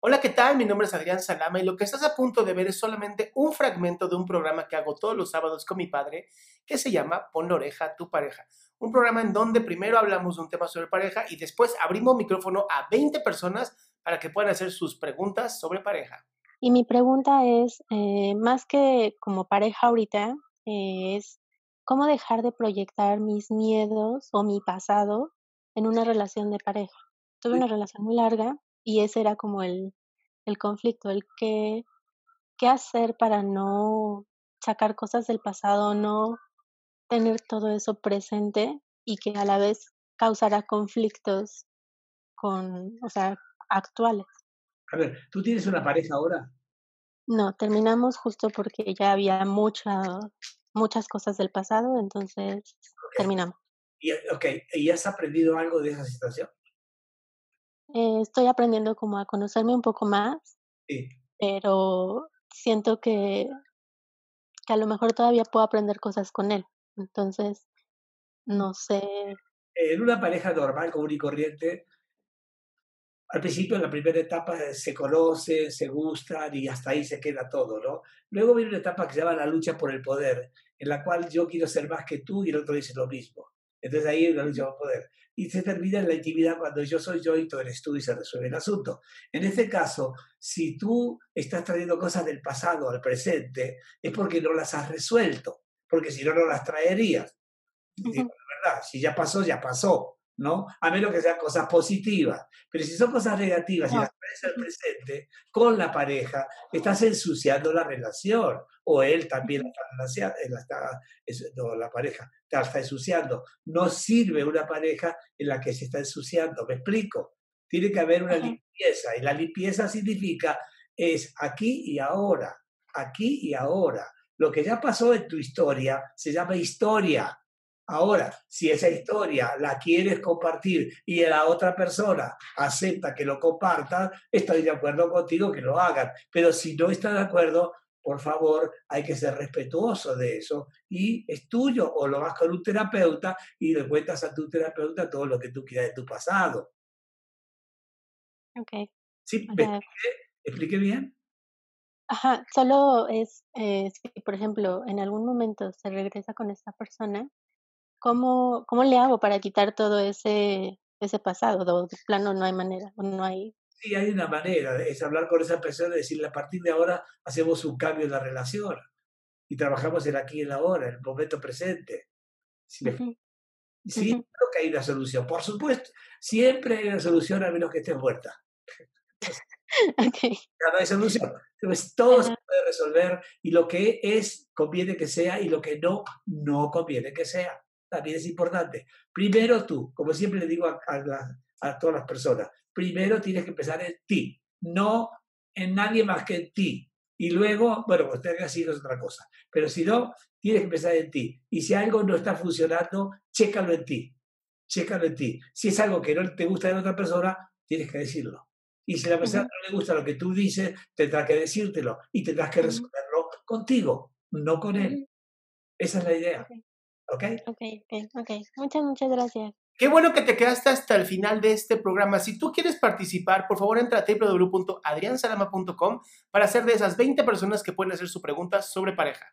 Hola, ¿qué tal? Mi nombre es Adrián Salama y lo que estás a punto de ver es solamente un fragmento de un programa que hago todos los sábados con mi padre que se llama Pon la oreja a tu pareja. Un programa en donde primero hablamos de un tema sobre pareja y después abrimos micrófono a 20 personas para que puedan hacer sus preguntas sobre pareja. Y mi pregunta es, eh, más que como pareja ahorita, eh, es cómo dejar de proyectar mis miedos o mi pasado en una relación de pareja. Tuve una relación muy larga y ese era como el, el conflicto, el que, qué hacer para no sacar cosas del pasado, no tener todo eso presente y que a la vez causara conflictos con, o sea, actuales. A ver, ¿tú tienes una pareja ahora? No, terminamos justo porque ya había mucha, muchas cosas del pasado, entonces terminamos. Y, ok, ¿y has aprendido algo de esa situación? Eh, estoy aprendiendo como a conocerme un poco más, Sí. pero siento que, que a lo mejor todavía puedo aprender cosas con él. Entonces, no sé. En una pareja normal, común y corriente, al principio, en la primera etapa, eh, se conocen, se gustan y hasta ahí se queda todo, ¿no? Luego viene una etapa que se llama la lucha por el poder, en la cual yo quiero ser más que tú y el otro dice lo mismo. Entonces ahí hay una lucha por poder. Y se termina en la intimidad cuando yo soy yo y tú eres tú y se resuelve el asunto. En este caso, si tú estás trayendo cosas del pasado al presente, es porque no las has resuelto, porque si no, no las traerías. Digo, la verdad, si ya pasó, ya pasó. ¿No? A menos que sean cosas positivas. Pero si son cosas negativas y las traes al presente con la pareja, estás ensuciando la relación. O él también la está, eh, la está- es- no, la pareja la está ensuciando. No sirve una pareja en la que se está ensuciando. ¿Me explico? Tiene que haber una Ajá. limpieza. Y la limpieza significa es aquí y ahora. Aquí y ahora. Lo que ya pasó en tu historia se llama historia. Ahora, si esa historia la quieres compartir y la otra persona acepta que lo compartas, estoy de acuerdo contigo que lo hagan. Pero si no está de acuerdo, por favor, hay que ser respetuoso de eso y es tuyo o lo vas con un terapeuta y le cuentas a tu terapeuta todo lo que tú quieras de tu pasado. Ok. ¿Sí? ¿Me sea, expliqué? ¿Expliqué bien? ajá, solo es, eh, si por ejemplo en algún momento se regresa con esta persona, ¿cómo, cómo le hago para quitar todo ese, ese pasado? De plano no hay manera, no hay. Sí, hay una manera, es hablar con esa persona y decirle a partir de ahora hacemos un cambio en la relación y trabajamos en aquí y en la ahora, en el momento presente. ¿Sí me Ujú, Sí, ujú. creo que hay una solución. Por supuesto, siempre hay una solución a menos que estés muerta. Ok. Ya no hay solución. Entonces, todo se Ajá. puede resolver y lo que es conviene que sea y lo que no, no conviene que sea. También es importante. Primero tú, como siempre le digo a, a la- a todas las personas, primero tienes que empezar en ti, no en nadie más que en ti. Y luego, bueno, pues tengas hijos es otra cosa. Pero si no, tienes que empezar en ti. Y si algo no está funcionando, chécalo en ti. Chécalo en ti. Si es algo que no te gusta de otra persona, tienes que decirlo. Y si a la persona no le gusta lo que tú dices, tendrás que decírtelo y tendrás que resolverlo contigo, no con él. Esa es la idea. Ok. ¿Ok? Ok, ok. Muchas, muchas gracias. Qué bueno que te quedaste hasta el final de este programa. Si tú quieres participar, por favor entra a www.adriansalama.com para ser de esas 20 personas que pueden hacer su pregunta sobre pareja.